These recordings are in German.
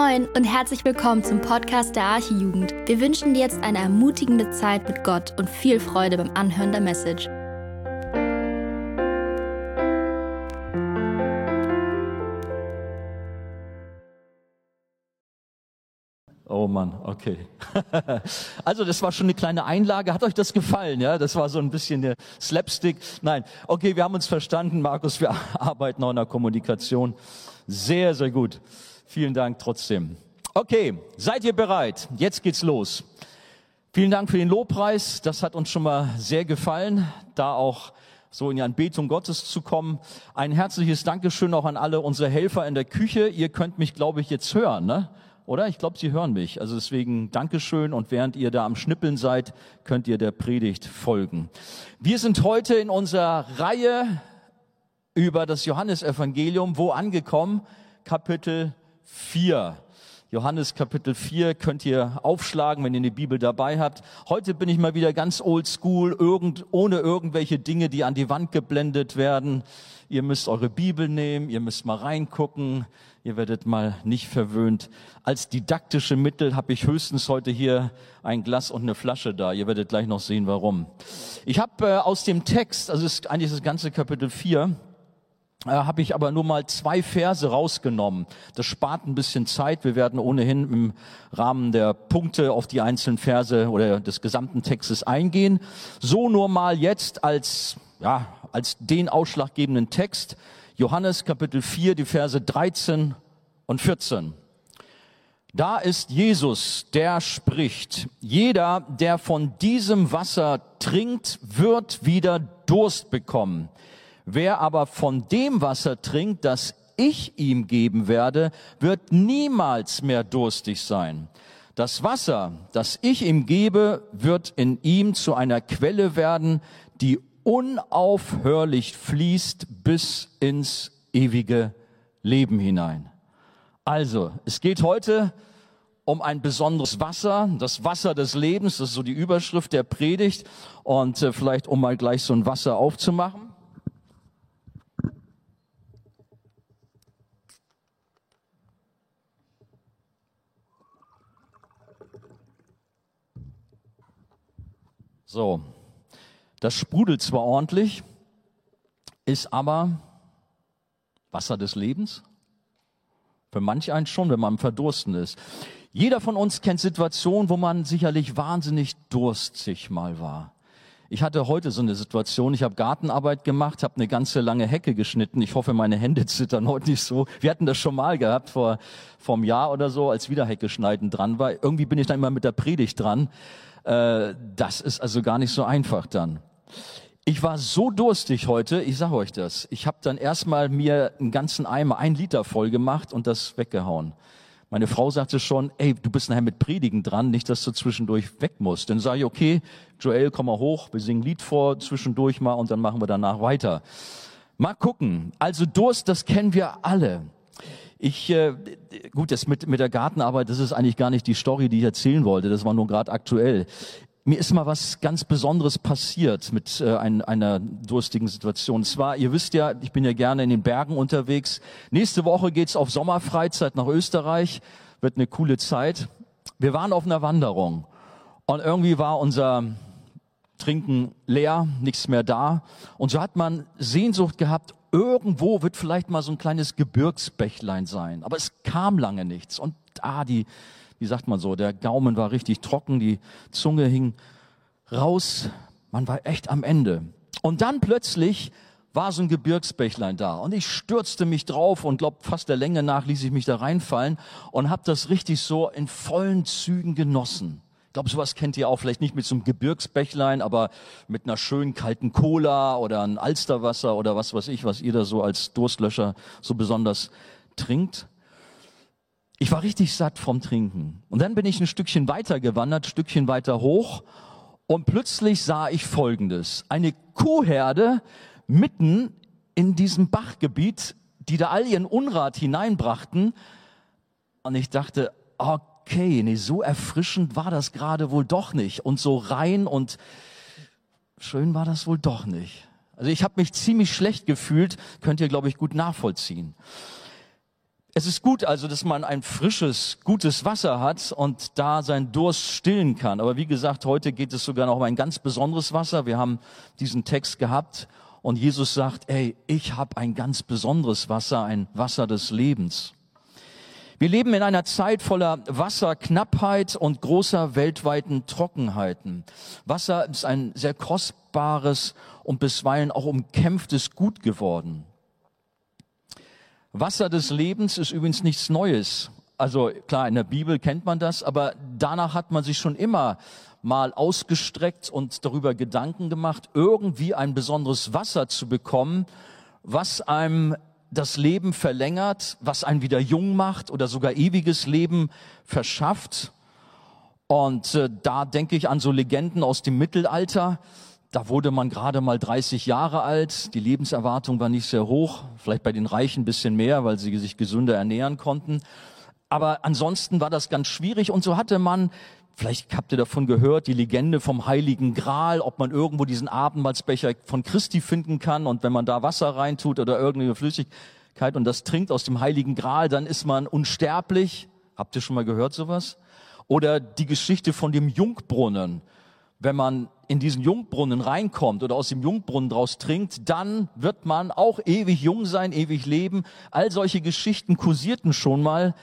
Moin und herzlich willkommen zum Podcast der Archijugend. Wir wünschen dir jetzt eine ermutigende Zeit mit Gott und viel Freude beim Anhören der Message. Oh Mann, okay. Also das war schon eine kleine Einlage. Hat euch das gefallen? Ja, das war so ein bisschen der Slapstick. Nein, okay, wir haben uns verstanden, Markus. Wir arbeiten auch in der Kommunikation. Sehr, sehr gut. Vielen Dank trotzdem. Okay, seid ihr bereit? Jetzt geht's los. Vielen Dank für den Lobpreis. Das hat uns schon mal sehr gefallen, da auch so in die Anbetung Gottes zu kommen. Ein herzliches Dankeschön auch an alle unsere Helfer in der Küche. Ihr könnt mich, glaube ich, jetzt hören, ne? Oder? Ich glaube, Sie hören mich. Also deswegen Dankeschön und während ihr da am Schnippeln seid, könnt ihr der Predigt folgen. Wir sind heute in unserer Reihe über das Johannesevangelium, wo angekommen? Kapitel 4. Johannes Kapitel 4 könnt ihr aufschlagen, wenn ihr eine Bibel dabei habt. Heute bin ich mal wieder ganz old school, irgend, ohne irgendwelche Dinge, die an die Wand geblendet werden. Ihr müsst eure Bibel nehmen, ihr müsst mal reingucken, ihr werdet mal nicht verwöhnt. Als didaktische Mittel habe ich höchstens heute hier ein Glas und eine Flasche da. Ihr werdet gleich noch sehen, warum. Ich habe äh, aus dem Text, also ist eigentlich das ganze Kapitel 4, äh, habe ich aber nur mal zwei Verse rausgenommen. Das spart ein bisschen Zeit. Wir werden ohnehin im Rahmen der Punkte auf die einzelnen Verse oder des gesamten Textes eingehen. So nur mal jetzt als, ja, als den ausschlaggebenden Text. Johannes Kapitel 4, die Verse 13 und 14. Da ist Jesus, der spricht, jeder, der von diesem Wasser trinkt, wird wieder Durst bekommen. Wer aber von dem Wasser trinkt, das ich ihm geben werde, wird niemals mehr durstig sein. Das Wasser, das ich ihm gebe, wird in ihm zu einer Quelle werden, die unaufhörlich fließt bis ins ewige Leben hinein. Also, es geht heute um ein besonderes Wasser, das Wasser des Lebens, das ist so die Überschrift der Predigt. Und äh, vielleicht, um mal gleich so ein Wasser aufzumachen. So, das sprudelt zwar ordentlich, ist aber Wasser des Lebens. Für manch einen schon, wenn man verdursten ist. Jeder von uns kennt Situationen, wo man sicherlich wahnsinnig durstig mal war. Ich hatte heute so eine Situation, ich habe Gartenarbeit gemacht, habe eine ganze lange Hecke geschnitten. Ich hoffe, meine Hände zittern heute nicht so. Wir hatten das schon mal gehabt vor, einem Jahr oder so, als wieder Hecke schneiden dran war. Irgendwie bin ich dann immer mit der Predigt dran. Äh, das ist also gar nicht so einfach dann. Ich war so durstig heute, ich sage euch das. Ich habe dann erstmal mir einen ganzen Eimer, ein Liter voll gemacht und das weggehauen. Meine Frau sagte schon, ey, du bist nachher mit Predigen dran, nicht, dass du zwischendurch weg musst. Dann sage ich, okay, Joel, komm mal hoch, wir singen Lied vor, zwischendurch mal und dann machen wir danach weiter. Mal gucken. Also Durst, das kennen wir alle. Ich, äh, gut, das mit, mit der Gartenarbeit, das ist eigentlich gar nicht die Story, die ich erzählen wollte. Das war nur gerade aktuell. Mir ist mal was ganz Besonderes passiert mit äh, ein, einer durstigen Situation. Und zwar, ihr wisst ja, ich bin ja gerne in den Bergen unterwegs. Nächste Woche geht's auf Sommerfreizeit nach Österreich. Wird eine coole Zeit. Wir waren auf einer Wanderung. Und irgendwie war unser Trinken leer, nichts mehr da. Und so hat man Sehnsucht gehabt, irgendwo wird vielleicht mal so ein kleines Gebirgsbächlein sein. Aber es kam lange nichts. Und ah, die, wie sagt man so, der Gaumen war richtig trocken, die Zunge hing raus. Man war echt am Ende. Und dann plötzlich war so ein Gebirgsbächlein da und ich stürzte mich drauf und glaub fast der Länge nach ließ ich mich da reinfallen und habe das richtig so in vollen Zügen genossen. Ich glaube, sowas kennt ihr auch, vielleicht nicht mit so einem Gebirgsbächlein, aber mit einer schönen kalten Cola oder ein Alsterwasser oder was weiß ich, was ihr da so als Durstlöscher so besonders trinkt. Ich war richtig satt vom Trinken. Und dann bin ich ein Stückchen weiter gewandert, Stückchen weiter hoch und plötzlich sah ich Folgendes. Eine Kuhherde mitten in diesem Bachgebiet, die da all ihren Unrat hineinbrachten. Und ich dachte, okay, nee, so erfrischend war das gerade wohl doch nicht und so rein und schön war das wohl doch nicht. Also ich habe mich ziemlich schlecht gefühlt, könnt ihr, glaube ich, gut nachvollziehen. Es ist gut also, dass man ein frisches, gutes Wasser hat und da seinen Durst stillen kann. Aber wie gesagt, heute geht es sogar noch um ein ganz besonderes Wasser. Wir haben diesen Text gehabt und Jesus sagt, ey, ich habe ein ganz besonderes Wasser, ein Wasser des Lebens. Wir leben in einer Zeit voller Wasserknappheit und großer weltweiten Trockenheiten. Wasser ist ein sehr kostbares und bisweilen auch umkämpftes Gut geworden. Wasser des Lebens ist übrigens nichts Neues. Also klar, in der Bibel kennt man das, aber danach hat man sich schon immer mal ausgestreckt und darüber Gedanken gemacht, irgendwie ein besonderes Wasser zu bekommen, was einem das Leben verlängert, was einen wieder jung macht oder sogar ewiges Leben verschafft. Und äh, da denke ich an so Legenden aus dem Mittelalter, da wurde man gerade mal 30 Jahre alt, die Lebenserwartung war nicht sehr hoch, vielleicht bei den Reichen ein bisschen mehr, weil sie sich gesünder ernähren konnten. Aber ansonsten war das ganz schwierig und so hatte man, vielleicht habt ihr davon gehört, die Legende vom Heiligen Gral, ob man irgendwo diesen Abendmahlsbecher von Christi finden kann und wenn man da Wasser reintut oder irgendeine Flüssigkeit und das trinkt aus dem Heiligen Gral, dann ist man unsterblich. Habt ihr schon mal gehört sowas? Oder die Geschichte von dem Jungbrunnen wenn man in diesen Jungbrunnen reinkommt oder aus dem Jungbrunnen draus trinkt, dann wird man auch ewig jung sein, ewig leben. All solche Geschichten kursierten schon mal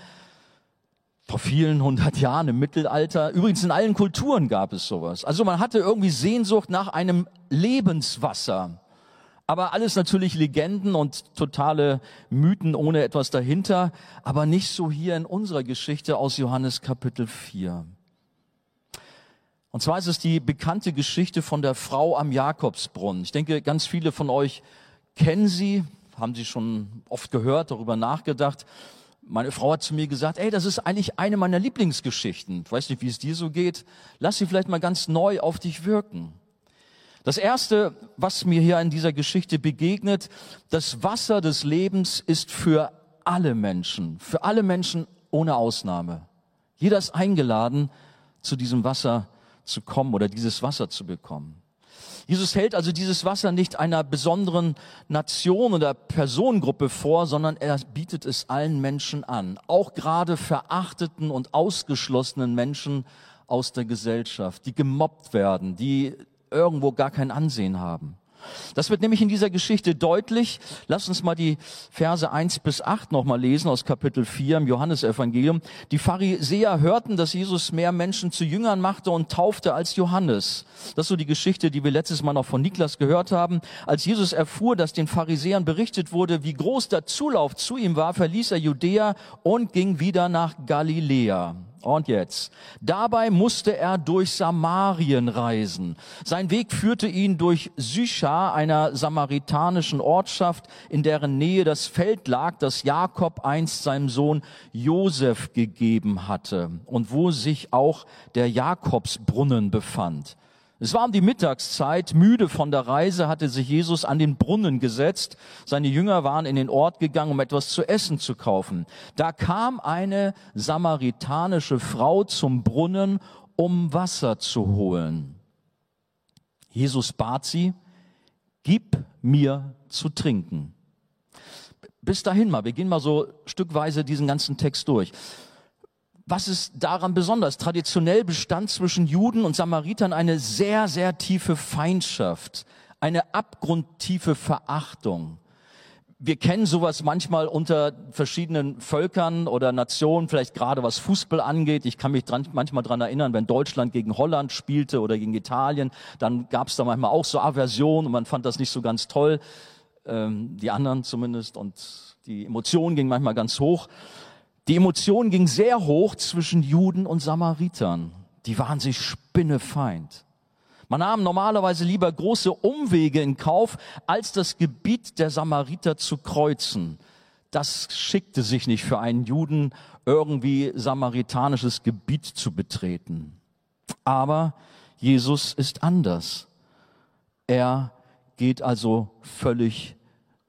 vor vielen hundert Jahren im Mittelalter. Übrigens in allen Kulturen gab es sowas. Also man hatte irgendwie Sehnsucht nach einem Lebenswasser. Aber alles natürlich Legenden und totale Mythen ohne etwas dahinter. Aber nicht so hier in unserer Geschichte aus Johannes Kapitel 4. Und zwar ist es die bekannte Geschichte von der Frau am Jakobsbrunnen. Ich denke, ganz viele von euch kennen sie, haben sie schon oft gehört, darüber nachgedacht. Meine Frau hat zu mir gesagt, ey, das ist eigentlich eine meiner Lieblingsgeschichten. Ich weiß nicht, wie es dir so geht. Lass sie vielleicht mal ganz neu auf dich wirken. Das erste, was mir hier in dieser Geschichte begegnet, das Wasser des Lebens ist für alle Menschen, für alle Menschen ohne Ausnahme. Jeder ist eingeladen, zu diesem Wasser zu kommen oder dieses Wasser zu bekommen. Jesus hält also dieses Wasser nicht einer besonderen Nation oder Personengruppe vor, sondern er bietet es allen Menschen an, auch gerade verachteten und ausgeschlossenen Menschen aus der Gesellschaft, die gemobbt werden, die irgendwo gar kein Ansehen haben. Das wird nämlich in dieser Geschichte deutlich. Lass uns mal die Verse 1 bis 8 nochmal lesen aus Kapitel 4 im Johannesevangelium. Die Pharisäer hörten, dass Jesus mehr Menschen zu Jüngern machte und taufte als Johannes. Das ist so die Geschichte, die wir letztes Mal noch von Niklas gehört haben. Als Jesus erfuhr, dass den Pharisäern berichtet wurde, wie groß der Zulauf zu ihm war, verließ er Judäa und ging wieder nach Galiläa. Und jetzt. Dabei musste er durch Samarien reisen. Sein Weg führte ihn durch Sychar, einer samaritanischen Ortschaft, in deren Nähe das Feld lag, das Jakob einst seinem Sohn Josef gegeben hatte und wo sich auch der Jakobsbrunnen befand. Es war um die Mittagszeit, müde von der Reise, hatte sich Jesus an den Brunnen gesetzt. Seine Jünger waren in den Ort gegangen, um etwas zu essen zu kaufen. Da kam eine samaritanische Frau zum Brunnen, um Wasser zu holen. Jesus bat sie, gib mir zu trinken. Bis dahin mal, wir gehen mal so stückweise diesen ganzen Text durch. Was ist daran besonders? Traditionell bestand zwischen Juden und Samaritern eine sehr, sehr tiefe Feindschaft, eine abgrundtiefe Verachtung. Wir kennen sowas manchmal unter verschiedenen Völkern oder Nationen, vielleicht gerade was Fußball angeht. Ich kann mich dran, manchmal dran erinnern, wenn Deutschland gegen Holland spielte oder gegen Italien, dann gab es da manchmal auch so Aversion und man fand das nicht so ganz toll, ähm, die anderen zumindest, und die Emotionen gingen manchmal ganz hoch. Die Emotion ging sehr hoch zwischen Juden und Samaritern. Die waren sich spinnefeind. Man nahm normalerweise lieber große Umwege in Kauf, als das Gebiet der Samariter zu kreuzen. Das schickte sich nicht für einen Juden, irgendwie samaritanisches Gebiet zu betreten. Aber Jesus ist anders. Er geht also völlig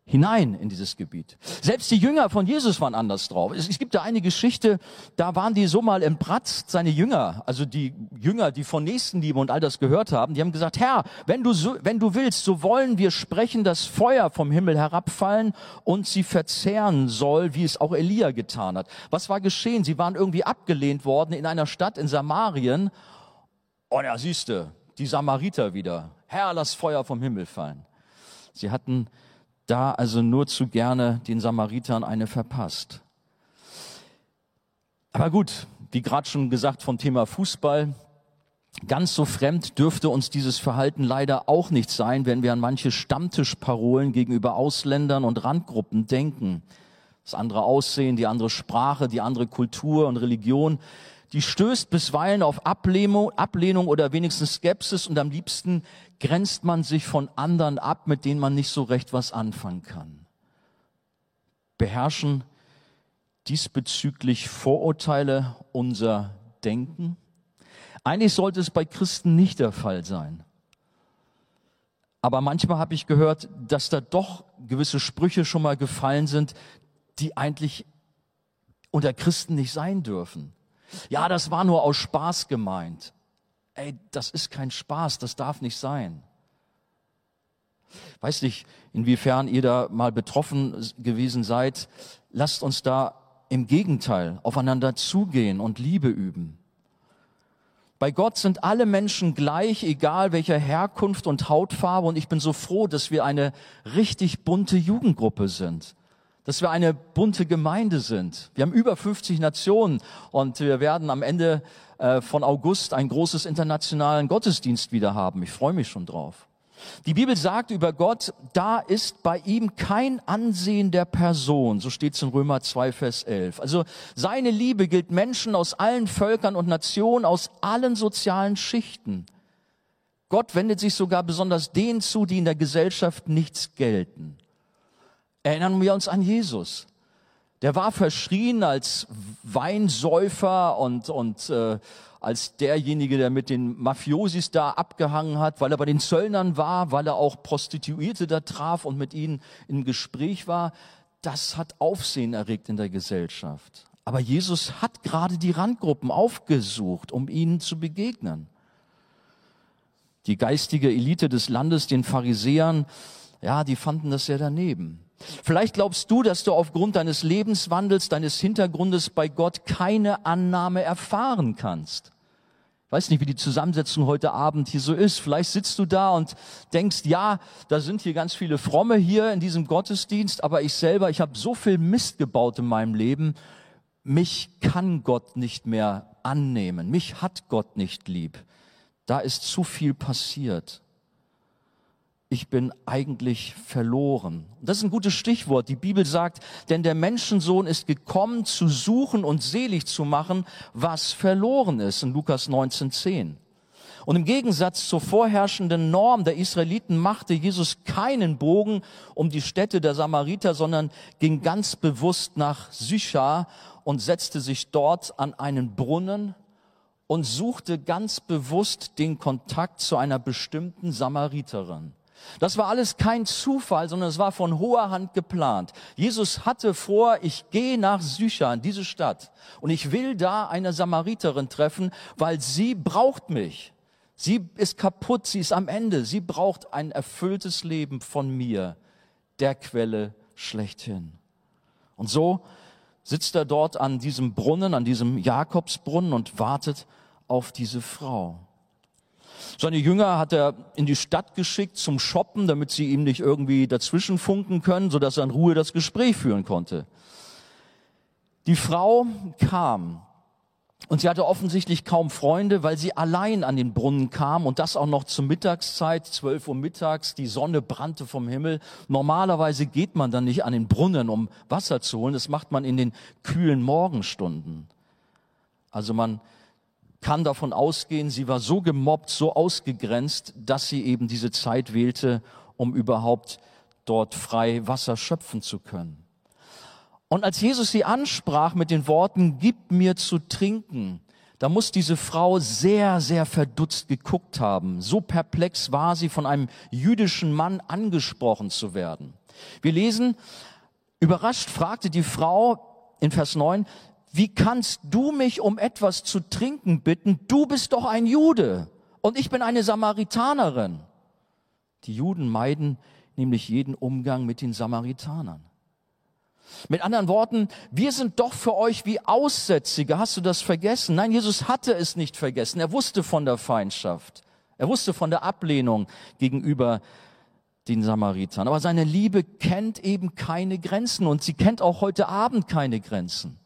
hinein in dieses Gebiet. Selbst die Jünger von Jesus waren anders drauf. Es, gibt da eine Geschichte, da waren die so mal im Bratz, seine Jünger, also die Jünger, die von Nächstenliebe und all das gehört haben, die haben gesagt, Herr, wenn du, so, wenn du willst, so wollen wir sprechen, dass Feuer vom Himmel herabfallen und sie verzehren soll, wie es auch Elia getan hat. Was war geschehen? Sie waren irgendwie abgelehnt worden in einer Stadt in Samarien. Und ja, siehste, die Samariter wieder. Herr, lass Feuer vom Himmel fallen. Sie hatten da also nur zu gerne den Samaritern eine verpasst. Aber gut, wie gerade schon gesagt vom Thema Fußball, ganz so fremd dürfte uns dieses Verhalten leider auch nicht sein, wenn wir an manche Stammtischparolen gegenüber Ausländern und Randgruppen denken. Das andere Aussehen, die andere Sprache, die andere Kultur und Religion, die stößt bisweilen auf Ablehnung, Ablehnung oder wenigstens Skepsis und am liebsten grenzt man sich von anderen ab, mit denen man nicht so recht was anfangen kann. Beherrschen diesbezüglich Vorurteile unser Denken? Eigentlich sollte es bei Christen nicht der Fall sein. Aber manchmal habe ich gehört, dass da doch gewisse Sprüche schon mal gefallen sind, die eigentlich unter Christen nicht sein dürfen. Ja, das war nur aus Spaß gemeint. Ey, das ist kein Spaß, das darf nicht sein. Weiß nicht, inwiefern ihr da mal betroffen gewesen seid. Lasst uns da im Gegenteil aufeinander zugehen und Liebe üben. Bei Gott sind alle Menschen gleich, egal welcher Herkunft und Hautfarbe. Und ich bin so froh, dass wir eine richtig bunte Jugendgruppe sind dass wir eine bunte Gemeinde sind. Wir haben über 50 Nationen und wir werden am Ende äh, von August einen großes internationalen Gottesdienst wieder haben. Ich freue mich schon drauf. Die Bibel sagt über Gott, da ist bei ihm kein Ansehen der Person. So steht es in Römer 2, Vers 11. Also seine Liebe gilt Menschen aus allen Völkern und Nationen, aus allen sozialen Schichten. Gott wendet sich sogar besonders denen zu, die in der Gesellschaft nichts gelten erinnern wir uns an Jesus. Der war verschrien als Weinsäufer und, und äh, als derjenige, der mit den Mafiosis da abgehangen hat, weil er bei den Zöllnern war, weil er auch Prostituierte da traf und mit ihnen im Gespräch war. Das hat Aufsehen erregt in der Gesellschaft. Aber Jesus hat gerade die Randgruppen aufgesucht, um ihnen zu begegnen. Die geistige Elite des Landes, den Pharisäern, ja, die fanden das sehr daneben. Vielleicht glaubst du, dass du aufgrund deines Lebenswandels, deines Hintergrundes bei Gott keine Annahme erfahren kannst. Ich weiß nicht, wie die Zusammensetzung heute Abend hier so ist. Vielleicht sitzt du da und denkst, ja, da sind hier ganz viele Fromme hier in diesem Gottesdienst, aber ich selber, ich habe so viel Mist gebaut in meinem Leben, mich kann Gott nicht mehr annehmen, mich hat Gott nicht lieb. Da ist zu viel passiert ich bin eigentlich verloren. Das ist ein gutes Stichwort. Die Bibel sagt, denn der Menschensohn ist gekommen, zu suchen und selig zu machen, was verloren ist, in Lukas 19,10. Und im Gegensatz zur vorherrschenden Norm der Israeliten machte Jesus keinen Bogen um die Städte der Samariter, sondern ging ganz bewusst nach Sychar und setzte sich dort an einen Brunnen und suchte ganz bewusst den Kontakt zu einer bestimmten Samariterin. Das war alles kein Zufall, sondern es war von hoher Hand geplant. Jesus hatte vor, ich gehe nach Sychar, in diese Stadt, und ich will da eine Samariterin treffen, weil sie braucht mich. Sie ist kaputt, sie ist am Ende, sie braucht ein erfülltes Leben von mir, der Quelle schlechthin. Und so sitzt er dort an diesem Brunnen, an diesem Jakobsbrunnen und wartet auf diese Frau. Seine Jünger hat er in die Stadt geschickt zum Shoppen, damit sie ihm nicht irgendwie dazwischen funken können, sodass er in Ruhe das Gespräch führen konnte. Die Frau kam und sie hatte offensichtlich kaum Freunde, weil sie allein an den Brunnen kam und das auch noch zur Mittagszeit, 12 Uhr mittags, die Sonne brannte vom Himmel. Normalerweise geht man dann nicht an den Brunnen, um Wasser zu holen, das macht man in den kühlen Morgenstunden. Also man kann davon ausgehen, sie war so gemobbt, so ausgegrenzt, dass sie eben diese Zeit wählte, um überhaupt dort frei Wasser schöpfen zu können. Und als Jesus sie ansprach mit den Worten, gib mir zu trinken, da muss diese Frau sehr, sehr verdutzt geguckt haben. So perplex war sie, von einem jüdischen Mann angesprochen zu werden. Wir lesen, überrascht fragte die Frau in Vers 9, wie kannst du mich um etwas zu trinken bitten? Du bist doch ein Jude und ich bin eine Samaritanerin. Die Juden meiden nämlich jeden Umgang mit den Samaritanern. Mit anderen Worten, wir sind doch für euch wie Aussätzige. Hast du das vergessen? Nein, Jesus hatte es nicht vergessen. Er wusste von der Feindschaft. Er wusste von der Ablehnung gegenüber den Samaritern. Aber seine Liebe kennt eben keine Grenzen und sie kennt auch heute Abend keine Grenzen.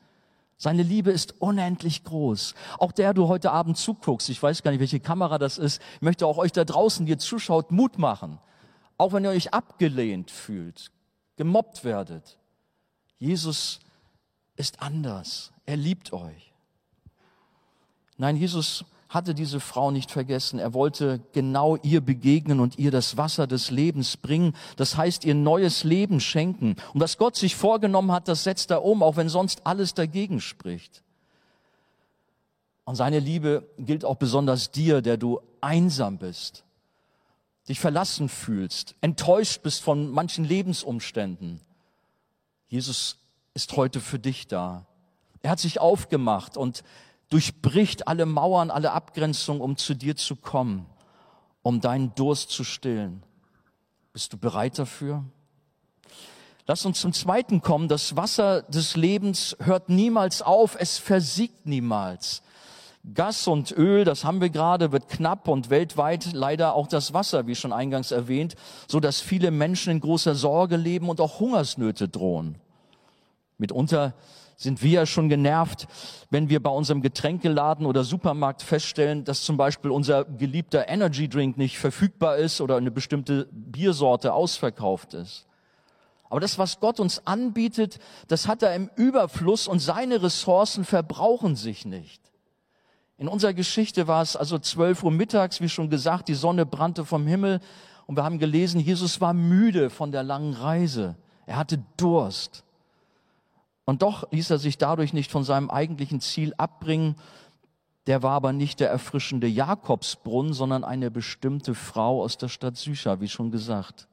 Seine Liebe ist unendlich groß. Auch der du heute Abend zuguckst, ich weiß gar nicht, welche Kamera das ist, möchte auch euch da draußen, die ihr zuschaut, Mut machen. Auch wenn ihr euch abgelehnt fühlt, gemobbt werdet. Jesus ist anders. Er liebt euch. Nein, Jesus hatte diese Frau nicht vergessen. Er wollte genau ihr begegnen und ihr das Wasser des Lebens bringen. Das heißt, ihr neues Leben schenken. Und was Gott sich vorgenommen hat, das setzt er um, auch wenn sonst alles dagegen spricht. Und seine Liebe gilt auch besonders dir, der du einsam bist, dich verlassen fühlst, enttäuscht bist von manchen Lebensumständen. Jesus ist heute für dich da. Er hat sich aufgemacht und durchbricht alle Mauern, alle Abgrenzungen, um zu dir zu kommen, um deinen Durst zu stillen. Bist du bereit dafür? Lass uns zum Zweiten kommen. Das Wasser des Lebens hört niemals auf, es versiegt niemals. Gas und Öl, das haben wir gerade, wird knapp und weltweit leider auch das Wasser, wie schon eingangs erwähnt, so dass viele Menschen in großer Sorge leben und auch Hungersnöte drohen. Mitunter sind wir ja schon genervt, wenn wir bei unserem Getränkeladen oder Supermarkt feststellen, dass zum Beispiel unser geliebter Energy Drink nicht verfügbar ist oder eine bestimmte Biersorte ausverkauft ist. Aber das, was Gott uns anbietet, das hat er im Überfluss und seine Ressourcen verbrauchen sich nicht. In unserer Geschichte war es also 12 Uhr mittags, wie schon gesagt, die Sonne brannte vom Himmel und wir haben gelesen, Jesus war müde von der langen Reise. Er hatte Durst. Und doch ließ er sich dadurch nicht von seinem eigentlichen Ziel abbringen. Der war aber nicht der erfrischende Jakobsbrunnen, sondern eine bestimmte Frau aus der Stadt Sücha, wie schon gesagt.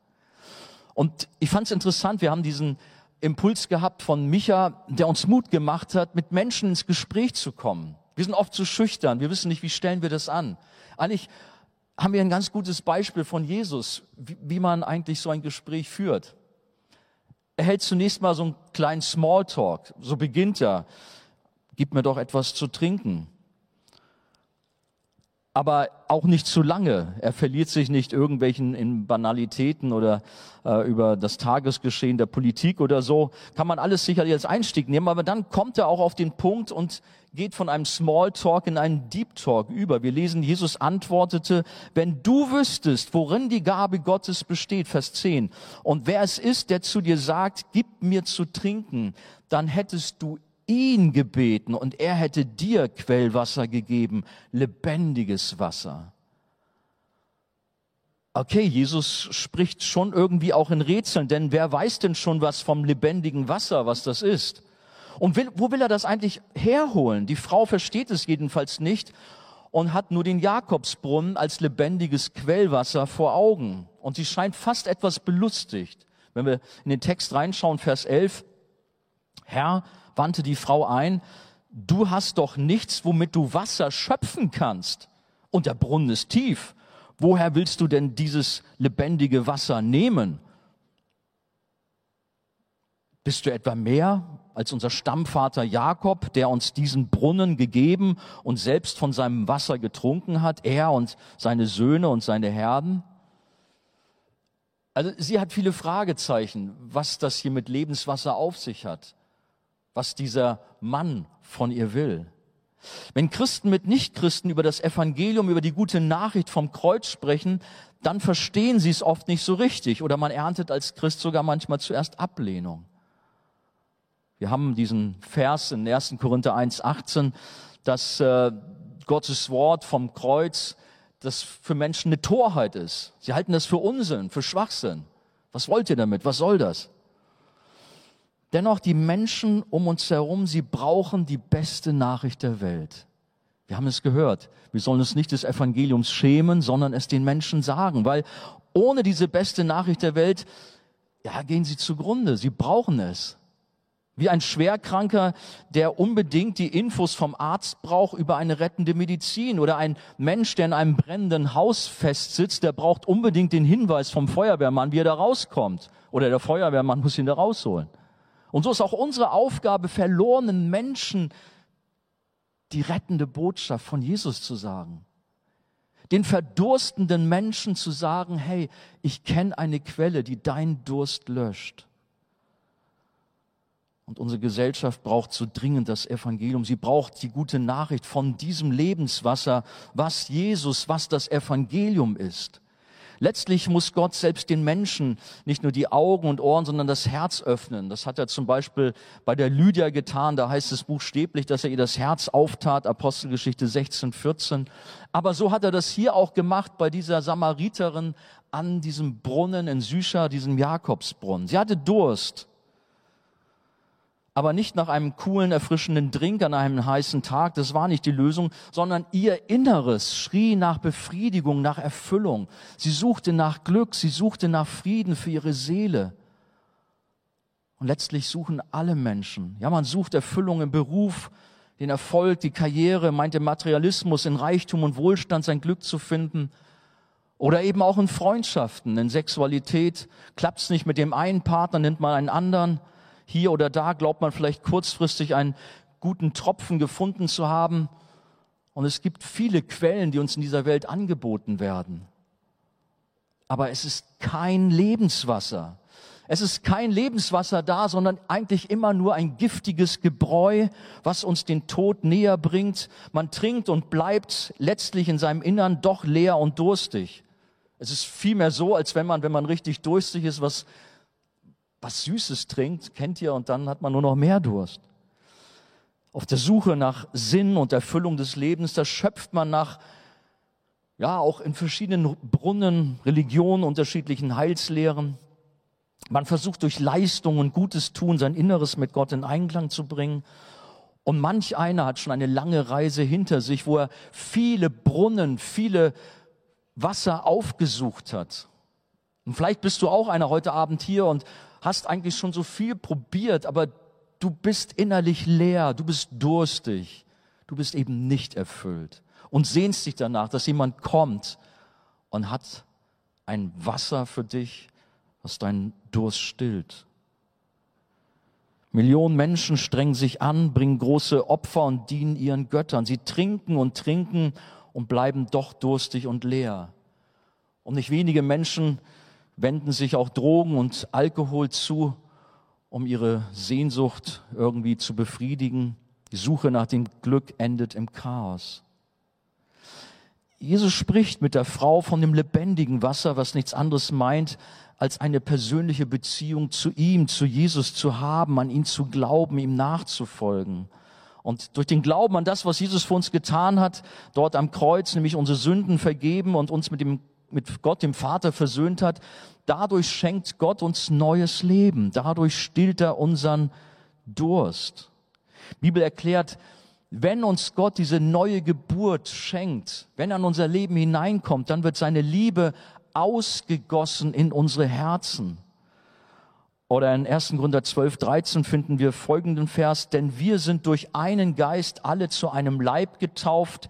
Und ich fand es interessant, wir haben diesen Impuls gehabt von Micha, der uns Mut gemacht hat, mit Menschen ins Gespräch zu kommen. Wir sind oft zu schüchtern, wir wissen nicht, wie stellen wir das an. Eigentlich haben wir ein ganz gutes Beispiel von Jesus, wie, wie man eigentlich so ein Gespräch führt er hält zunächst mal so einen kleinen Smalltalk. So beginnt er. Gib mir doch etwas zu trinken. Aber auch nicht zu lange. Er verliert sich nicht irgendwelchen in Banalitäten oder äh, über das Tagesgeschehen der Politik oder so. Kann man alles sicherlich als Einstieg nehmen, aber dann kommt er auch auf den Punkt und geht von einem Small Talk in einen Deep Talk über. Wir lesen, Jesus antwortete, wenn du wüsstest, worin die Gabe Gottes besteht, Vers 10, und wer es ist, der zu dir sagt, gib mir zu trinken, dann hättest du ihn gebeten und er hätte dir Quellwasser gegeben, lebendiges Wasser. Okay, Jesus spricht schon irgendwie auch in Rätseln, denn wer weiß denn schon was vom lebendigen Wasser, was das ist? Und will, wo will er das eigentlich herholen? Die Frau versteht es jedenfalls nicht und hat nur den Jakobsbrunnen als lebendiges Quellwasser vor Augen. Und sie scheint fast etwas belustigt. Wenn wir in den Text reinschauen, Vers 11, Herr, wandte die Frau ein, du hast doch nichts, womit du Wasser schöpfen kannst. Und der Brunnen ist tief. Woher willst du denn dieses lebendige Wasser nehmen? Bist du etwa mehr als unser Stammvater Jakob, der uns diesen Brunnen gegeben und selbst von seinem Wasser getrunken hat, er und seine Söhne und seine Herden? Also sie hat viele Fragezeichen, was das hier mit Lebenswasser auf sich hat, was dieser Mann von ihr will. Wenn Christen mit Nichtchristen über das Evangelium, über die gute Nachricht vom Kreuz sprechen, dann verstehen sie es oft nicht so richtig oder man erntet als Christ sogar manchmal zuerst Ablehnung. Wir haben diesen Vers in 1. Korinther 1, 18, dass äh, Gottes Wort vom Kreuz, das für Menschen eine Torheit ist. Sie halten das für Unsinn, für Schwachsinn. Was wollt ihr damit? Was soll das? Dennoch, die Menschen um uns herum, sie brauchen die beste Nachricht der Welt. Wir haben es gehört. Wir sollen uns nicht des Evangeliums schämen, sondern es den Menschen sagen, weil ohne diese beste Nachricht der Welt ja, gehen sie zugrunde. Sie brauchen es. Wie ein Schwerkranker, der unbedingt die Infos vom Arzt braucht über eine rettende Medizin. Oder ein Mensch, der in einem brennenden Haus festsitzt, der braucht unbedingt den Hinweis vom Feuerwehrmann, wie er da rauskommt. Oder der Feuerwehrmann muss ihn da rausholen. Und so ist auch unsere Aufgabe, verlorenen Menschen die rettende Botschaft von Jesus zu sagen. Den verdurstenden Menschen zu sagen, hey, ich kenne eine Quelle, die deinen Durst löscht. Und unsere Gesellschaft braucht so dringend das Evangelium. Sie braucht die gute Nachricht von diesem Lebenswasser, was Jesus, was das Evangelium ist. Letztlich muss Gott selbst den Menschen nicht nur die Augen und Ohren, sondern das Herz öffnen. Das hat er zum Beispiel bei der Lydia getan. Da heißt es buchstäblich, dass er ihr das Herz auftat, Apostelgeschichte 16, 14. Aber so hat er das hier auch gemacht bei dieser Samariterin an diesem Brunnen in Sychar, diesem Jakobsbrunnen. Sie hatte Durst aber nicht nach einem coolen, erfrischenden Drink an einem heißen Tag. Das war nicht die Lösung, sondern ihr Inneres schrie nach Befriedigung, nach Erfüllung. Sie suchte nach Glück, sie suchte nach Frieden für ihre Seele. Und letztlich suchen alle Menschen. Ja, man sucht Erfüllung im Beruf, den Erfolg, die Karriere, meint der Materialismus, in Reichtum und Wohlstand sein Glück zu finden. Oder eben auch in Freundschaften, in Sexualität. Klappt's nicht mit dem einen Partner, nimmt man einen anderen hier oder da glaubt man vielleicht kurzfristig einen guten Tropfen gefunden zu haben. Und es gibt viele Quellen, die uns in dieser Welt angeboten werden. Aber es ist kein Lebenswasser. Es ist kein Lebenswasser da, sondern eigentlich immer nur ein giftiges Gebräu, was uns den Tod näher bringt. Man trinkt und bleibt letztlich in seinem Innern doch leer und durstig. Es ist vielmehr so, als wenn man, wenn man richtig durstig ist, was was Süßes trinkt, kennt ihr, und dann hat man nur noch mehr Durst. Auf der Suche nach Sinn und Erfüllung des Lebens, da schöpft man nach, ja, auch in verschiedenen Brunnen, Religionen, unterschiedlichen Heilslehren. Man versucht durch Leistung und Gutes tun, sein Inneres mit Gott in Einklang zu bringen. Und manch einer hat schon eine lange Reise hinter sich, wo er viele Brunnen, viele Wasser aufgesucht hat. Und vielleicht bist du auch einer heute Abend hier und hast eigentlich schon so viel probiert, aber du bist innerlich leer, du bist durstig, du bist eben nicht erfüllt und sehnst dich danach, dass jemand kommt und hat ein Wasser für dich, was deinen Durst stillt. Millionen Menschen strengen sich an, bringen große Opfer und dienen ihren Göttern. Sie trinken und trinken und bleiben doch durstig und leer. Und nicht wenige Menschen wenden sich auch Drogen und Alkohol zu, um ihre Sehnsucht irgendwie zu befriedigen. Die Suche nach dem Glück endet im Chaos. Jesus spricht mit der Frau von dem lebendigen Wasser, was nichts anderes meint, als eine persönliche Beziehung zu ihm, zu Jesus zu haben, an ihn zu glauben, ihm nachzufolgen. Und durch den Glauben an das, was Jesus für uns getan hat, dort am Kreuz, nämlich unsere Sünden vergeben und uns mit dem mit Gott, dem Vater, versöhnt hat, dadurch schenkt Gott uns neues Leben. Dadurch stillt er unseren Durst. Die Bibel erklärt, wenn uns Gott diese neue Geburt schenkt, wenn er in unser Leben hineinkommt, dann wird seine Liebe ausgegossen in unsere Herzen. Oder in 1. Gründer 12, 13 finden wir folgenden Vers, denn wir sind durch einen Geist alle zu einem Leib getauft,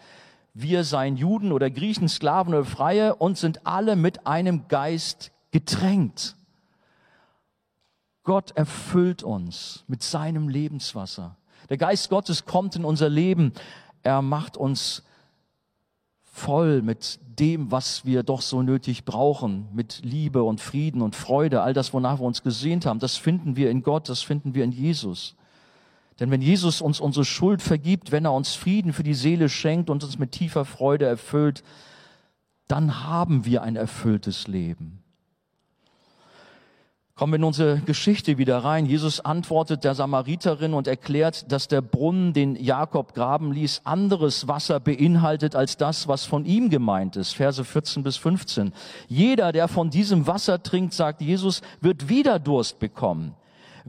wir seien Juden oder Griechen, Sklaven oder Freie und sind alle mit einem Geist getränkt. Gott erfüllt uns mit seinem Lebenswasser. Der Geist Gottes kommt in unser Leben. Er macht uns voll mit dem, was wir doch so nötig brauchen, mit Liebe und Frieden und Freude, all das, wonach wir uns gesehnt haben, das finden wir in Gott, das finden wir in Jesus. Denn wenn Jesus uns unsere Schuld vergibt, wenn er uns Frieden für die Seele schenkt und uns mit tiefer Freude erfüllt, dann haben wir ein erfülltes Leben. Kommen wir in unsere Geschichte wieder rein. Jesus antwortet der Samariterin und erklärt, dass der Brunnen, den Jakob graben ließ, anderes Wasser beinhaltet als das, was von ihm gemeint ist. Verse 14 bis 15. Jeder, der von diesem Wasser trinkt, sagt Jesus, wird wieder Durst bekommen.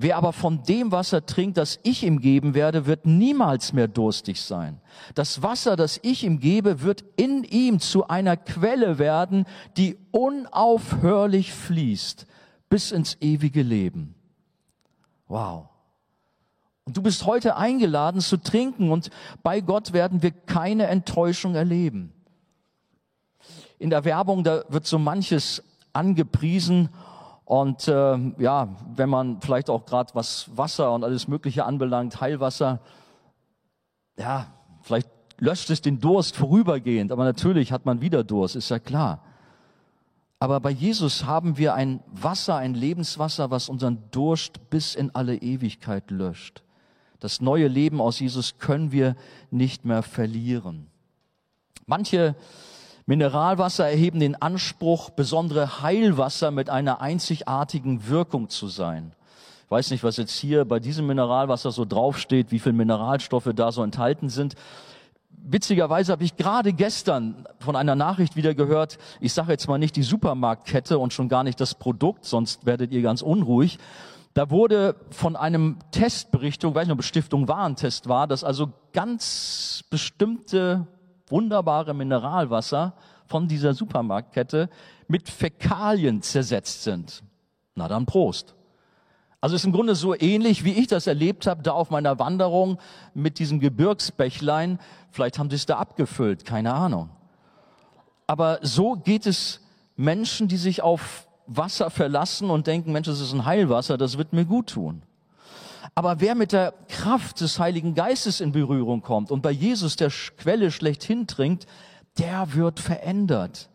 Wer aber von dem Wasser trinkt, das ich ihm geben werde, wird niemals mehr durstig sein. Das Wasser, das ich ihm gebe, wird in ihm zu einer Quelle werden, die unaufhörlich fließt, bis ins ewige Leben. Wow. Und du bist heute eingeladen zu trinken und bei Gott werden wir keine Enttäuschung erleben. In der Werbung, da wird so manches angepriesen und äh, ja, wenn man vielleicht auch gerade was Wasser und alles Mögliche anbelangt, Heilwasser, ja, vielleicht löscht es den Durst vorübergehend, aber natürlich hat man wieder Durst, ist ja klar. Aber bei Jesus haben wir ein Wasser, ein Lebenswasser, was unseren Durst bis in alle Ewigkeit löscht. Das neue Leben aus Jesus können wir nicht mehr verlieren. Manche Mineralwasser erheben den Anspruch, besondere Heilwasser mit einer einzigartigen Wirkung zu sein. Ich weiß nicht, was jetzt hier bei diesem Mineralwasser so draufsteht, wie viele Mineralstoffe da so enthalten sind. Witzigerweise habe ich gerade gestern von einer Nachricht wieder gehört, ich sage jetzt mal nicht die Supermarktkette und schon gar nicht das Produkt, sonst werdet ihr ganz unruhig. Da wurde von einem Testberichtung, weiß nicht, ob Stiftung Warentest war, dass also ganz bestimmte wunderbare Mineralwasser von dieser Supermarktkette mit Fäkalien zersetzt sind. Na dann Prost. Also ist im Grunde so ähnlich, wie ich das erlebt habe, da auf meiner Wanderung mit diesem Gebirgsbächlein. Vielleicht haben sie es da abgefüllt, keine Ahnung. Aber so geht es Menschen, die sich auf Wasser verlassen und denken, Mensch, das ist ein Heilwasser, das wird mir gut tun. Aber wer mit der Kraft des Heiligen Geistes in Berührung kommt und bei Jesus der Quelle schlechthin trinkt, der wird verändert.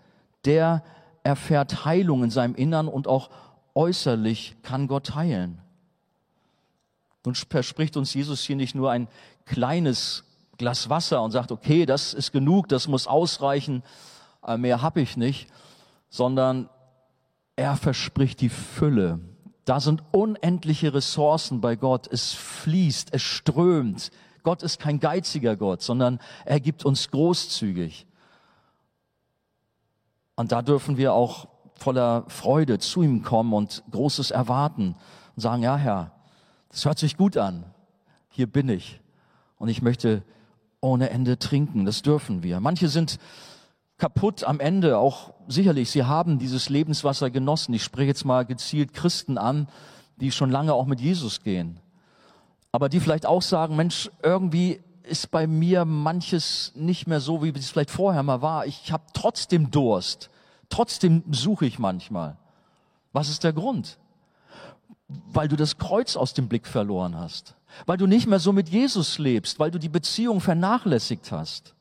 Der erfährt Heilung in seinem Innern und auch äußerlich kann Gott heilen. Nun verspricht uns Jesus hier nicht nur ein kleines Glas Wasser und sagt, okay, das ist genug, das muss ausreichen, äh, mehr habe ich nicht, sondern er verspricht die Fülle. Da sind unendliche Ressourcen bei Gott. Es fließt, es strömt. Gott ist kein geiziger Gott, sondern er gibt uns großzügig. Und da dürfen wir auch voller Freude zu ihm kommen und Großes erwarten und sagen, ja Herr, das hört sich gut an. Hier bin ich. Und ich möchte ohne Ende trinken. Das dürfen wir. Manche sind kaputt am Ende, auch sicherlich, sie haben dieses Lebenswasser genossen. Ich spreche jetzt mal gezielt Christen an, die schon lange auch mit Jesus gehen. Aber die vielleicht auch sagen, Mensch, irgendwie ist bei mir manches nicht mehr so, wie es vielleicht vorher mal war. Ich habe trotzdem Durst. Trotzdem suche ich manchmal. Was ist der Grund? Weil du das Kreuz aus dem Blick verloren hast. Weil du nicht mehr so mit Jesus lebst, weil du die Beziehung vernachlässigt hast.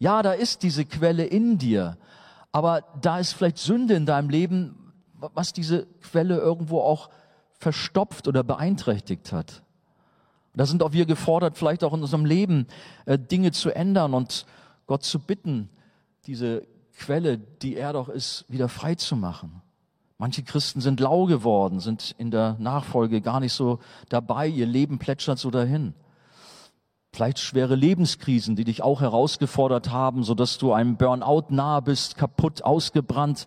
Ja, da ist diese Quelle in dir, aber da ist vielleicht Sünde in deinem Leben, was diese Quelle irgendwo auch verstopft oder beeinträchtigt hat. Da sind auch wir gefordert, vielleicht auch in unserem Leben äh, Dinge zu ändern und Gott zu bitten, diese Quelle, die er doch ist, wieder frei zu machen. Manche Christen sind lau geworden, sind in der Nachfolge gar nicht so dabei, ihr Leben plätschert so dahin. Vielleicht schwere Lebenskrisen, die dich auch herausgefordert haben, so dass du einem Burnout nahe bist, kaputt, ausgebrannt.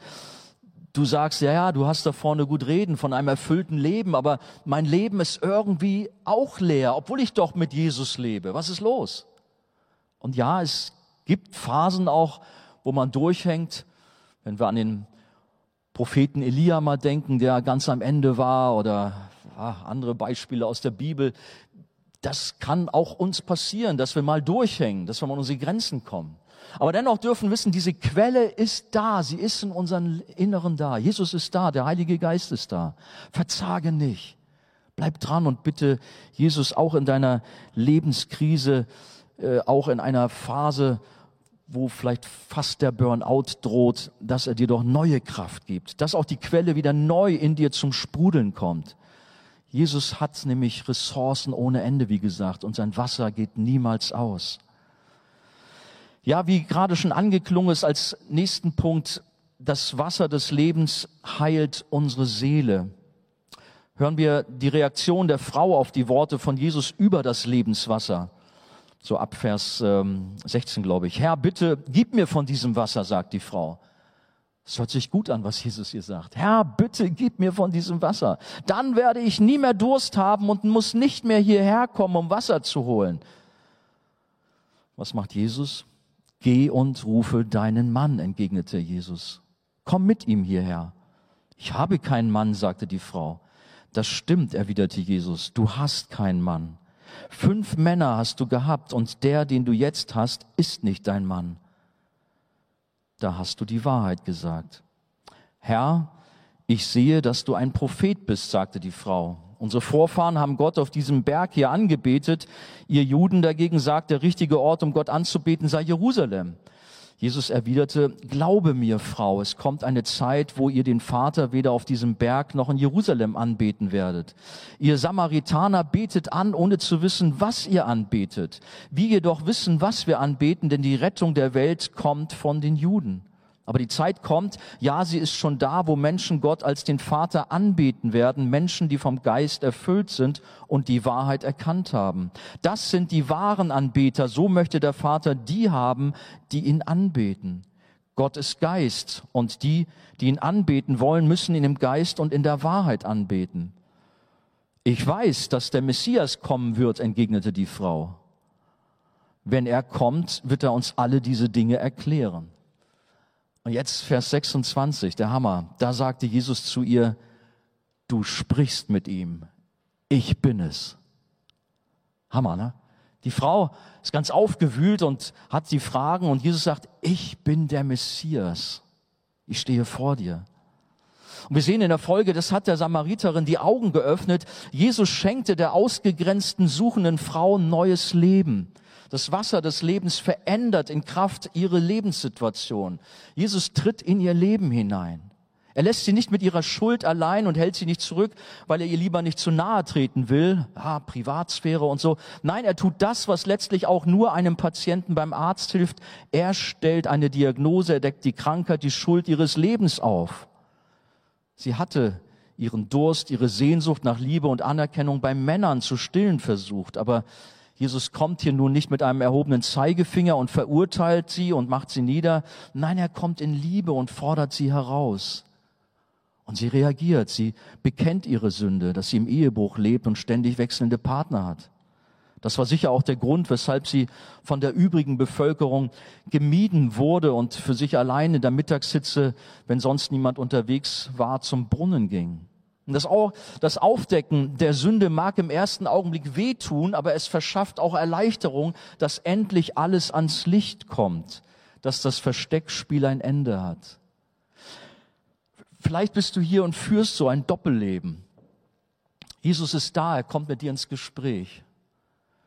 Du sagst, ja, ja, du hast da vorne gut reden von einem erfüllten Leben, aber mein Leben ist irgendwie auch leer, obwohl ich doch mit Jesus lebe. Was ist los? Und ja, es gibt Phasen auch, wo man durchhängt. Wenn wir an den Propheten Elia mal denken, der ganz am Ende war, oder ja, andere Beispiele aus der Bibel, das kann auch uns passieren, dass wir mal durchhängen, dass wir mal an unsere Grenzen kommen. Aber dennoch dürfen wissen, diese Quelle ist da, sie ist in unserem Inneren da. Jesus ist da, der Heilige Geist ist da. Verzage nicht. Bleib dran und bitte Jesus auch in deiner Lebenskrise, äh, auch in einer Phase, wo vielleicht fast der Burnout droht, dass er dir doch neue Kraft gibt, dass auch die Quelle wieder neu in dir zum Sprudeln kommt. Jesus hat nämlich Ressourcen ohne Ende, wie gesagt, und sein Wasser geht niemals aus. Ja, wie gerade schon angeklungen ist als nächsten Punkt, das Wasser des Lebens heilt unsere Seele. Hören wir die Reaktion der Frau auf die Worte von Jesus über das Lebenswasser so ab Vers ähm, 16, glaube ich. Herr, bitte gib mir von diesem Wasser, sagt die Frau. Es hört sich gut an, was Jesus hier sagt. Herr, bitte gib mir von diesem Wasser. Dann werde ich nie mehr Durst haben und muss nicht mehr hierher kommen, um Wasser zu holen. Was macht Jesus? Geh und rufe deinen Mann, entgegnete Jesus. Komm mit ihm hierher. Ich habe keinen Mann, sagte die Frau. Das stimmt, erwiderte Jesus, du hast keinen Mann. Fünf Männer hast du gehabt und der, den du jetzt hast, ist nicht dein Mann. Da hast du die Wahrheit gesagt. Herr, ich sehe, dass du ein Prophet bist, sagte die Frau. Unsere Vorfahren haben Gott auf diesem Berg hier angebetet. Ihr Juden dagegen sagt, der richtige Ort, um Gott anzubeten, sei Jerusalem. Jesus erwiderte, Glaube mir, Frau, es kommt eine Zeit, wo ihr den Vater weder auf diesem Berg noch in Jerusalem anbeten werdet. Ihr Samaritaner betet an, ohne zu wissen, was ihr anbetet. Wie ihr doch wissen, was wir anbeten, denn die Rettung der Welt kommt von den Juden. Aber die Zeit kommt, ja, sie ist schon da, wo Menschen Gott als den Vater anbeten werden, Menschen, die vom Geist erfüllt sind und die Wahrheit erkannt haben. Das sind die wahren Anbeter, so möchte der Vater die haben, die ihn anbeten. Gott ist Geist und die, die ihn anbeten wollen, müssen ihn im Geist und in der Wahrheit anbeten. Ich weiß, dass der Messias kommen wird, entgegnete die Frau. Wenn er kommt, wird er uns alle diese Dinge erklären. Und jetzt Vers 26, der Hammer. Da sagte Jesus zu ihr, du sprichst mit ihm. Ich bin es. Hammer, ne? Die Frau ist ganz aufgewühlt und hat die Fragen und Jesus sagt, ich bin der Messias. Ich stehe vor dir. Und wir sehen in der Folge, das hat der Samariterin die Augen geöffnet. Jesus schenkte der ausgegrenzten, suchenden Frau neues Leben das Wasser des Lebens verändert in Kraft ihre Lebenssituation. Jesus tritt in ihr Leben hinein. Er lässt sie nicht mit ihrer Schuld allein und hält sie nicht zurück, weil er ihr lieber nicht zu nahe treten will. Ah, Privatsphäre und so. Nein, er tut das, was letztlich auch nur einem Patienten beim Arzt hilft. Er stellt eine Diagnose, er deckt die Krankheit, die Schuld ihres Lebens auf. Sie hatte ihren Durst, ihre Sehnsucht nach Liebe und Anerkennung bei Männern zu stillen versucht, aber Jesus kommt hier nun nicht mit einem erhobenen Zeigefinger und verurteilt sie und macht sie nieder. Nein, er kommt in Liebe und fordert sie heraus. Und sie reagiert, sie bekennt ihre Sünde, dass sie im Ehebruch lebt und ständig wechselnde Partner hat. Das war sicher auch der Grund, weshalb sie von der übrigen Bevölkerung gemieden wurde und für sich allein in der Mittagshitze, wenn sonst niemand unterwegs war, zum Brunnen ging. Das, das Aufdecken der Sünde mag im ersten Augenblick wehtun, aber es verschafft auch Erleichterung, dass endlich alles ans Licht kommt, dass das Versteckspiel ein Ende hat. Vielleicht bist du hier und führst so ein Doppelleben. Jesus ist da, er kommt mit dir ins Gespräch.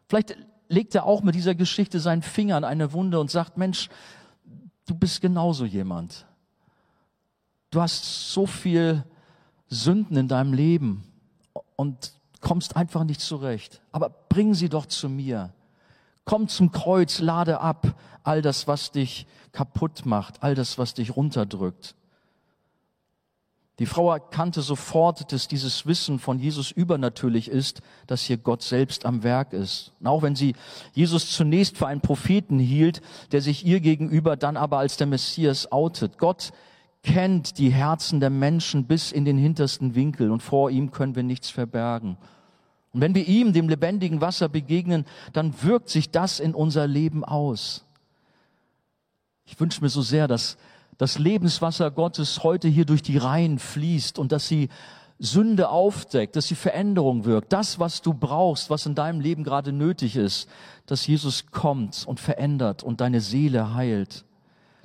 Vielleicht legt er auch mit dieser Geschichte seinen Finger an eine Wunde und sagt, Mensch, du bist genauso jemand. Du hast so viel Sünden in deinem Leben und kommst einfach nicht zurecht. Aber bring sie doch zu mir. Komm zum Kreuz, lade ab all das, was dich kaputt macht, all das, was dich runterdrückt. Die Frau erkannte sofort, dass dieses Wissen von Jesus übernatürlich ist, dass hier Gott selbst am Werk ist. Und auch wenn sie Jesus zunächst für einen Propheten hielt, der sich ihr gegenüber dann aber als der Messias outet. Gott kennt die Herzen der Menschen bis in den hintersten Winkel und vor ihm können wir nichts verbergen. Und wenn wir ihm, dem lebendigen Wasser, begegnen, dann wirkt sich das in unser Leben aus. Ich wünsche mir so sehr, dass das Lebenswasser Gottes heute hier durch die Reihen fließt und dass sie Sünde aufdeckt, dass sie Veränderung wirkt. Das, was du brauchst, was in deinem Leben gerade nötig ist, dass Jesus kommt und verändert und deine Seele heilt.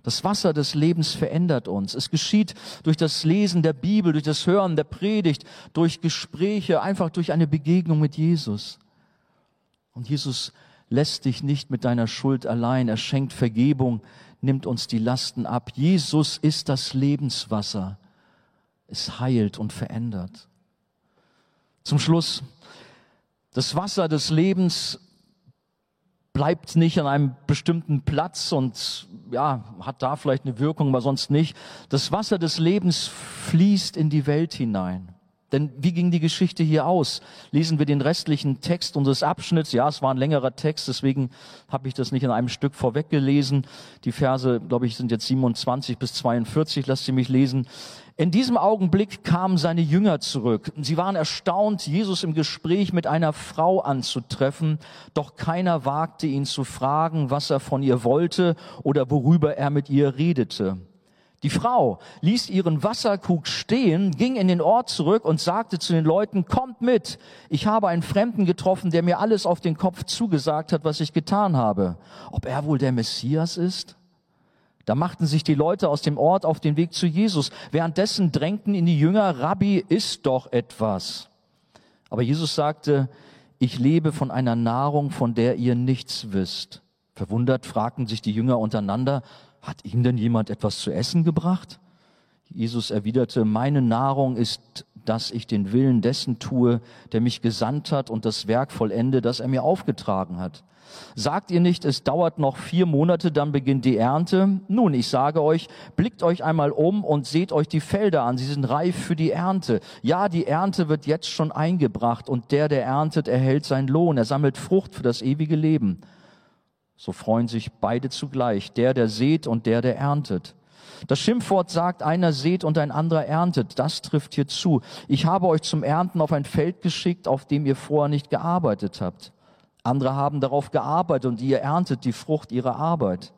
Das Wasser des Lebens verändert uns. Es geschieht durch das Lesen der Bibel, durch das Hören der Predigt, durch Gespräche, einfach durch eine Begegnung mit Jesus. Und Jesus lässt dich nicht mit deiner Schuld allein. Er schenkt Vergebung, nimmt uns die Lasten ab. Jesus ist das Lebenswasser. Es heilt und verändert. Zum Schluss, das Wasser des Lebens bleibt nicht an einem bestimmten Platz und ja, hat da vielleicht eine Wirkung, aber sonst nicht. Das Wasser des Lebens fließt in die Welt hinein. Denn wie ging die Geschichte hier aus? Lesen wir den restlichen Text unseres Abschnitts. Ja, es war ein längerer Text, deswegen habe ich das nicht in einem Stück vorweggelesen. Die Verse, glaube ich, sind jetzt 27 bis 42. Lasst sie mich lesen. In diesem Augenblick kamen seine Jünger zurück. Sie waren erstaunt, Jesus im Gespräch mit einer Frau anzutreffen, doch keiner wagte ihn zu fragen, was er von ihr wollte oder worüber er mit ihr redete. Die Frau ließ ihren Wasserkrug stehen, ging in den Ort zurück und sagte zu den Leuten, kommt mit, ich habe einen Fremden getroffen, der mir alles auf den Kopf zugesagt hat, was ich getan habe. Ob er wohl der Messias ist? Da machten sich die Leute aus dem Ort auf den Weg zu Jesus. Währenddessen drängten ihn die Jünger, Rabbi, isst doch etwas. Aber Jesus sagte, ich lebe von einer Nahrung, von der ihr nichts wisst. Verwundert fragten sich die Jünger untereinander, hat ihm denn jemand etwas zu essen gebracht? Jesus erwiderte, meine Nahrung ist, dass ich den Willen dessen tue, der mich gesandt hat und das Werk vollende, das er mir aufgetragen hat. Sagt ihr nicht, es dauert noch vier Monate, dann beginnt die Ernte? Nun, ich sage euch, blickt euch einmal um und seht euch die Felder an, sie sind reif für die Ernte. Ja, die Ernte wird jetzt schon eingebracht und der, der erntet, erhält seinen Lohn, er sammelt Frucht für das ewige Leben so freuen sich beide zugleich, der, der sät und der, der erntet. Das Schimpfwort sagt, einer sät und ein anderer erntet. Das trifft hier zu. Ich habe euch zum Ernten auf ein Feld geschickt, auf dem ihr vorher nicht gearbeitet habt. Andere haben darauf gearbeitet und ihr erntet die Frucht ihrer Arbeit.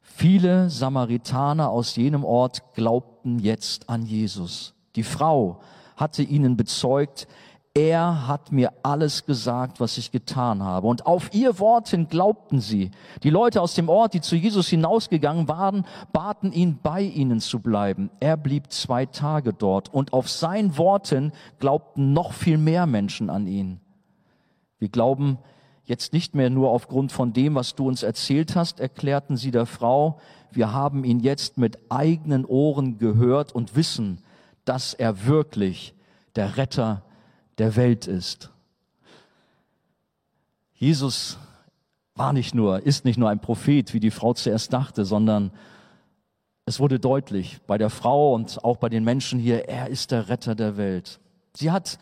Viele Samaritaner aus jenem Ort glaubten jetzt an Jesus. Die Frau hatte ihnen bezeugt, er hat mir alles gesagt, was ich getan habe. Und auf ihr Wort hin glaubten sie. Die Leute aus dem Ort, die zu Jesus hinausgegangen waren, baten ihn, bei ihnen zu bleiben. Er blieb zwei Tage dort. Und auf sein Wort hin glaubten noch viel mehr Menschen an ihn. Wir glauben jetzt nicht mehr nur aufgrund von dem, was du uns erzählt hast, erklärten sie der Frau. Wir haben ihn jetzt mit eigenen Ohren gehört und wissen, dass er wirklich der Retter der Welt ist. Jesus war nicht nur, ist nicht nur ein Prophet, wie die Frau zuerst dachte, sondern es wurde deutlich bei der Frau und auch bei den Menschen hier, er ist der Retter der Welt. Sie hat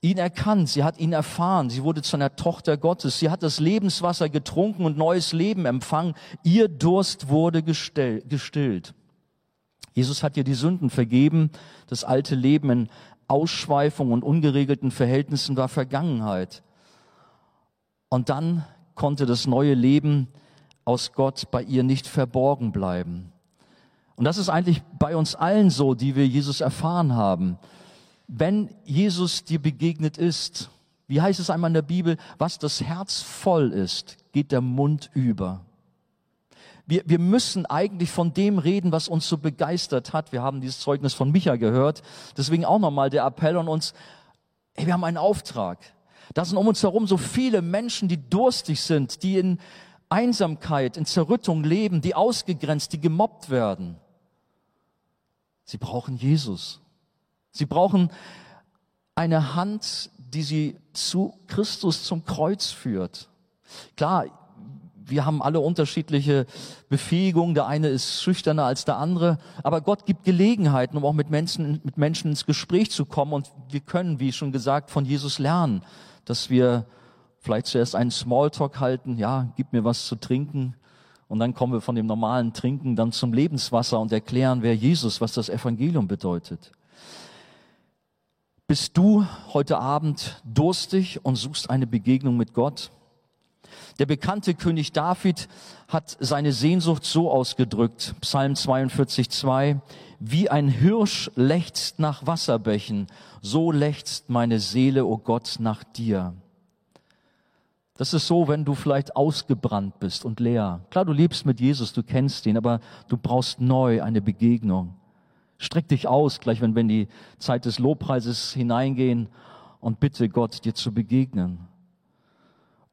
ihn erkannt, sie hat ihn erfahren, sie wurde zu einer Tochter Gottes, sie hat das Lebenswasser getrunken und neues Leben empfangen, ihr Durst wurde gestillt. Jesus hat ihr die Sünden vergeben, das alte Leben in Ausschweifung und ungeregelten Verhältnissen war Vergangenheit. Und dann konnte das neue Leben aus Gott bei ihr nicht verborgen bleiben. Und das ist eigentlich bei uns allen so, die wir Jesus erfahren haben. Wenn Jesus dir begegnet ist, wie heißt es einmal in der Bibel, was das Herz voll ist, geht der Mund über. Wir, wir müssen eigentlich von dem reden, was uns so begeistert hat. Wir haben dieses Zeugnis von Micha gehört. Deswegen auch nochmal der Appell an uns. Hey, wir haben einen Auftrag. Da sind um uns herum so viele Menschen, die durstig sind, die in Einsamkeit, in Zerrüttung leben, die ausgegrenzt, die gemobbt werden. Sie brauchen Jesus. Sie brauchen eine Hand, die sie zu Christus zum Kreuz führt. Klar, wir haben alle unterschiedliche Befähigungen. Der eine ist schüchterner als der andere. Aber Gott gibt Gelegenheiten, um auch mit Menschen, mit Menschen ins Gespräch zu kommen. Und wir können, wie schon gesagt, von Jesus lernen, dass wir vielleicht zuerst einen Smalltalk halten. Ja, gib mir was zu trinken. Und dann kommen wir von dem normalen Trinken dann zum Lebenswasser und erklären, wer Jesus, was das Evangelium bedeutet. Bist du heute Abend durstig und suchst eine Begegnung mit Gott? Der bekannte König David hat seine Sehnsucht so ausgedrückt, Psalm 42, 2, wie ein Hirsch lechzt nach Wasserbächen, so lechzt meine Seele, o oh Gott, nach dir. Das ist so, wenn du vielleicht ausgebrannt bist und leer. Klar, du lebst mit Jesus, du kennst ihn, aber du brauchst neu eine Begegnung. Streck dich aus, gleich wenn wir in die Zeit des Lobpreises hineingehen und bitte Gott, dir zu begegnen.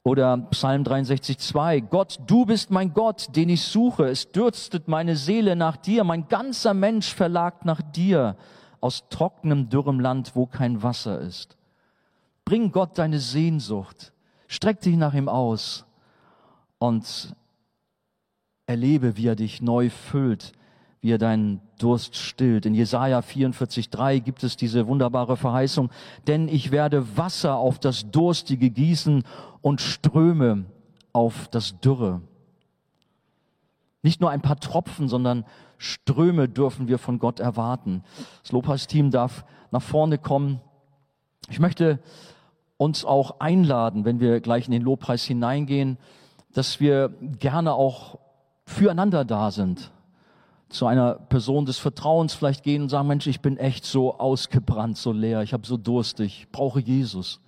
Oder Psalm 63, 2. Gott, du bist mein Gott, den ich suche. Es dürstet meine Seele nach dir. Mein ganzer Mensch verlagt nach dir aus trockenem, dürrem Land, wo kein Wasser ist. Bring Gott deine Sehnsucht. Streck dich nach ihm aus und erlebe, wie er dich neu füllt wie er deinen Durst stillt. In Jesaja 44,3 gibt es diese wunderbare Verheißung, denn ich werde Wasser auf das Durstige gießen und Ströme auf das Dürre. Nicht nur ein paar Tropfen, sondern Ströme dürfen wir von Gott erwarten. Das Lobpreisteam darf nach vorne kommen. Ich möchte uns auch einladen, wenn wir gleich in den Lobpreis hineingehen, dass wir gerne auch füreinander da sind zu einer Person des Vertrauens vielleicht gehen und sagen, Mensch, ich bin echt so ausgebrannt, so leer, ich habe so Durst, ich brauche Jesus.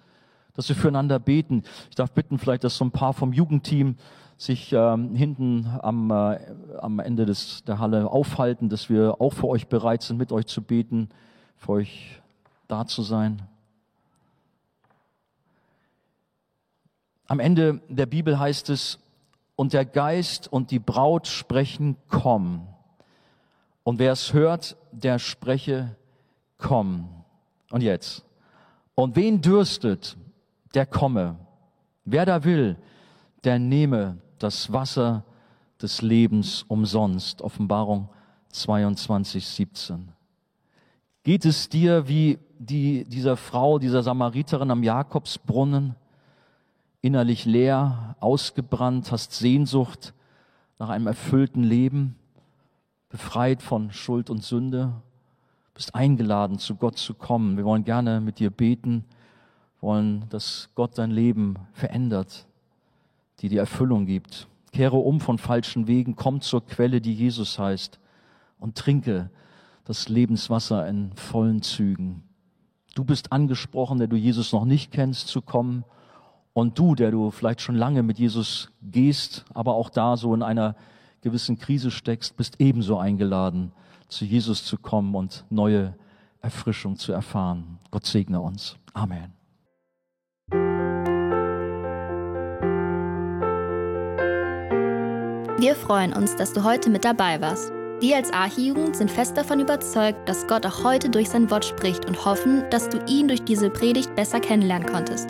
Dass wir füreinander beten. Ich darf bitten vielleicht, dass so ein paar vom Jugendteam sich ähm, hinten am, äh, am Ende des, der Halle aufhalten, dass wir auch für euch bereit sind, mit euch zu beten, für euch da zu sein. Am Ende der Bibel heißt es, und der Geist und die Braut sprechen, komm. Und wer es hört, der spreche, komm. Und jetzt. Und wen dürstet, der komme. Wer da will, der nehme das Wasser des Lebens umsonst. Offenbarung 22, 17. Geht es dir wie die, dieser Frau, dieser Samariterin am Jakobsbrunnen, innerlich leer, ausgebrannt, hast Sehnsucht nach einem erfüllten Leben, befreit von Schuld und Sünde, bist eingeladen, zu Gott zu kommen. Wir wollen gerne mit dir beten, wollen, dass Gott dein Leben verändert, die die Erfüllung gibt. Kehre um von falschen Wegen, komm zur Quelle, die Jesus heißt, und trinke das Lebenswasser in vollen Zügen. Du bist angesprochen, der du Jesus noch nicht kennst, zu kommen. Und du, der du vielleicht schon lange mit Jesus gehst, aber auch da so in einer gewissen Krise steckst, bist ebenso eingeladen, zu Jesus zu kommen und neue Erfrischung zu erfahren. Gott segne uns. Amen. Wir freuen uns, dass du heute mit dabei warst. Wir als Archijugend sind fest davon überzeugt, dass Gott auch heute durch sein Wort spricht und hoffen, dass du ihn durch diese Predigt besser kennenlernen konntest.